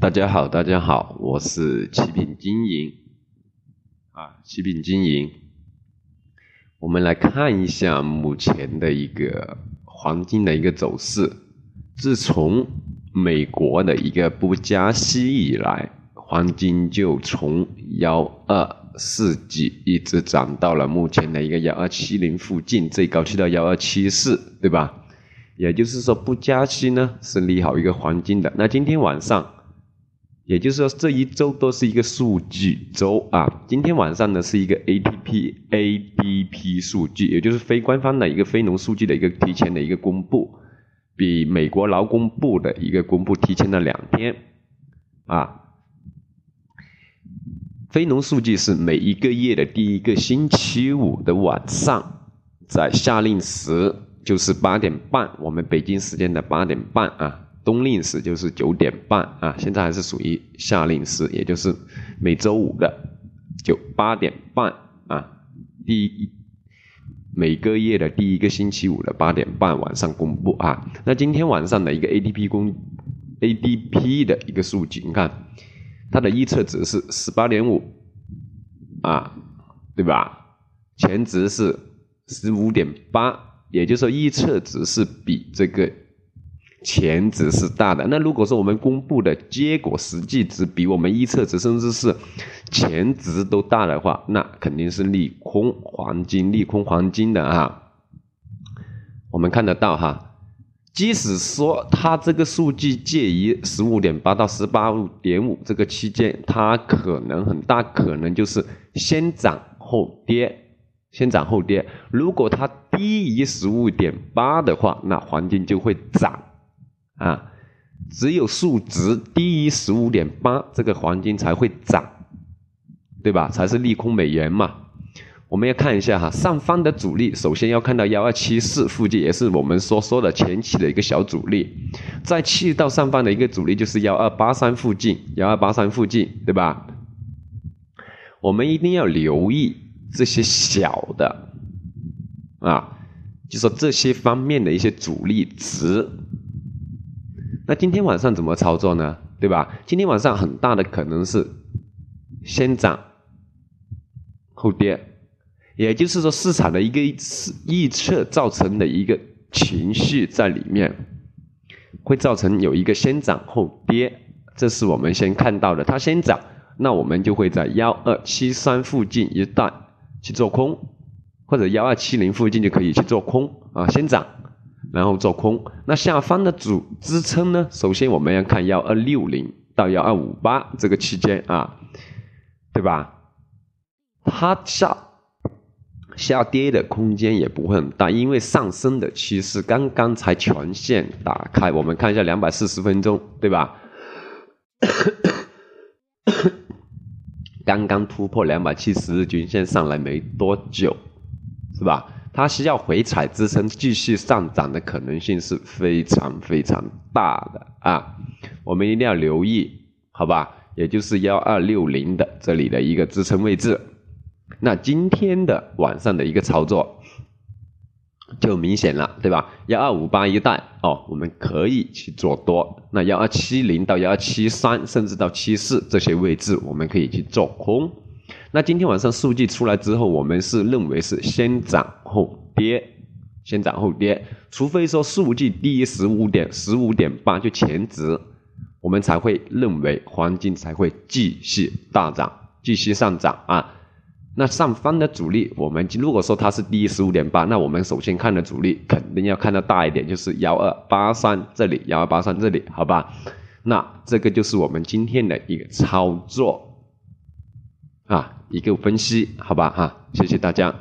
大家好，大家好，我是奇品经营啊，奇品经营。我们来看一下目前的一个黄金的一个走势。自从美国的一个不加息以来，黄金就从幺二四几一直涨到了目前的一个幺二七零附近，最高去到幺二七四，对吧？也就是说，不加息呢是利好一个黄金的。那今天晚上。也就是说，这一周都是一个数据周啊。今天晚上呢是一个 ATP ADP 数据，也就是非官方的一个非农数据的一个提前的一个公布，比美国劳工部的一个公布提前了两天啊。非农数据是每一个月的第一个星期五的晚上，在夏令时就是八点半，我们北京时间的八点半啊。冬令时就是九点半啊，现在还是属于夏令时，也就是每周五的九八点半啊，第一每个月的第一个星期五的八点半晚上公布啊。那今天晚上的一个 ADP 公 ADP 的一个数据，你看它的预测值是十八点五啊，对吧？前值是十五点八，也就是说预测值是比这个。前值是大的，那如果说我们公布的结果实际值比我们预测值甚至是前值都大的话，那肯定是利空黄金，利空黄金的哈。我们看得到哈，即使说它这个数据介于十五点八到十八点五这个期间，它可能很大可能就是先涨后跌，先涨后跌。如果它低于十五点八的话，那黄金就会涨。啊，只有数值低于十五点八，这个黄金才会涨，对吧？才是利空美元嘛。我们要看一下哈，上方的阻力，首先要看到幺二七四附近，也是我们所说的前期的一个小阻力。在去到上方的一个阻力就是幺二八三附近，幺二八三附近，对吧？我们一定要留意这些小的，啊，就说这些方面的一些阻力值。那今天晚上怎么操作呢？对吧？今天晚上很大的可能是先涨后跌，也就是说市场的一个预测造成的一个情绪在里面，会造成有一个先涨后跌，这是我们先看到的。它先涨，那我们就会在幺二七三附近一带去做空，或者幺二七零附近就可以去做空啊，先涨。然后做空，那下方的主支撑呢？首先我们要看幺二六零到幺二五八这个区间啊，对吧？它下下跌的空间也不会很大，因为上升的趋势刚刚才全线打开。我们看一下两百四十分钟，对吧？刚刚突破两百七十日均线上来没多久，是吧？它需要回踩支撑，继续上涨的可能性是非常非常大的啊！我们一定要留意，好吧？也就是幺二六零的这里的一个支撑位置。那今天的晚上的一个操作就明显了，对吧？幺二五八一带哦，我们可以去做多。那幺二七零到幺二七三，甚至到七四这些位置，我们可以去做空。那今天晚上数据出来之后，我们是认为是先涨后跌，先涨后跌，除非说数据低于十五点十五点八就前值，我们才会认为黄金才会继续大涨，继续上涨啊。那上方的阻力，我们如果说它是低于十五点八，那我们首先看的阻力肯定要看到大一点，就是幺二八三这里，幺二八三这里，好吧？那这个就是我们今天的一个操作。啊，一个分析，好吧，哈，谢谢大家。